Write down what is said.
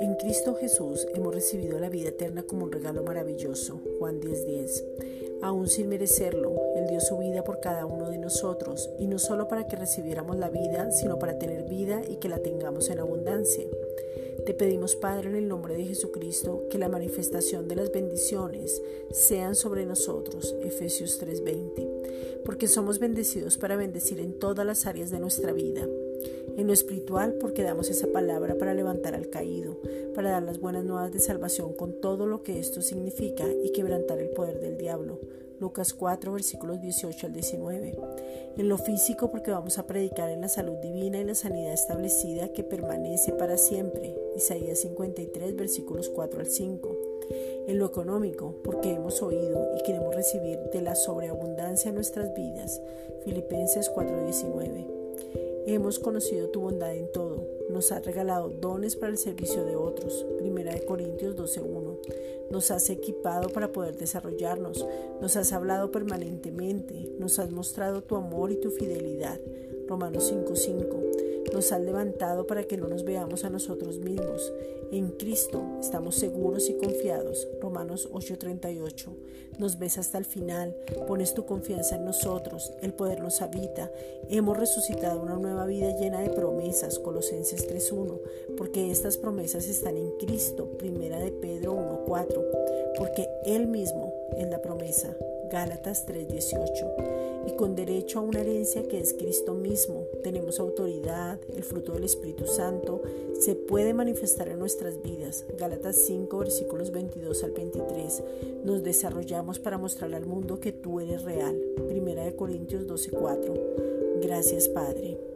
En Cristo Jesús hemos recibido la vida eterna como un regalo maravilloso. Juan 10:10. Aún sin merecerlo, Él dio su vida por cada uno de nosotros, y no solo para que recibiéramos la vida, sino para tener vida y que la tengamos en abundancia. Te pedimos, Padre, en el nombre de Jesucristo, que la manifestación de las bendiciones sean sobre nosotros. Efesios 3:20. Porque somos bendecidos para bendecir en todas las áreas de nuestra vida. En lo espiritual, porque damos esa palabra para levantar al caído, para dar las buenas nuevas de salvación con todo lo que esto significa y quebrantar el poder del diablo. Lucas 4, versículos 18 al 19. En lo físico, porque vamos a predicar en la salud divina y la sanidad establecida que permanece para siempre. Isaías 53, versículos 4 al 5. En lo económico, porque hemos oído y queremos recibir de la sobreabundancia nuestras vidas. Filipenses 4:19. Hemos conocido tu bondad en todo. Nos has regalado dones para el servicio de otros. Primera de Corintios 12.1. Nos has equipado para poder desarrollarnos. Nos has hablado permanentemente. Nos has mostrado tu amor y tu fidelidad. Romanos 5.5 nos has levantado para que no nos veamos a nosotros mismos. En Cristo estamos seguros y confiados. Romanos 8:38. Nos ves hasta el final, pones tu confianza en nosotros, el poder nos habita. Hemos resucitado una nueva vida llena de promesas. Colosenses 3:1. Porque estas promesas están en Cristo. Primera de Pedro 1:4. Porque Él mismo es la promesa. Gálatas 3:18. Y con derecho a una herencia que es Cristo mismo, tenemos autoridad, el fruto del Espíritu Santo se puede manifestar en nuestras vidas. Gálatas 5 versículos 22 al 23. Nos desarrollamos para mostrar al mundo que tú eres real. Primera de Corintios 12:4. Gracias Padre.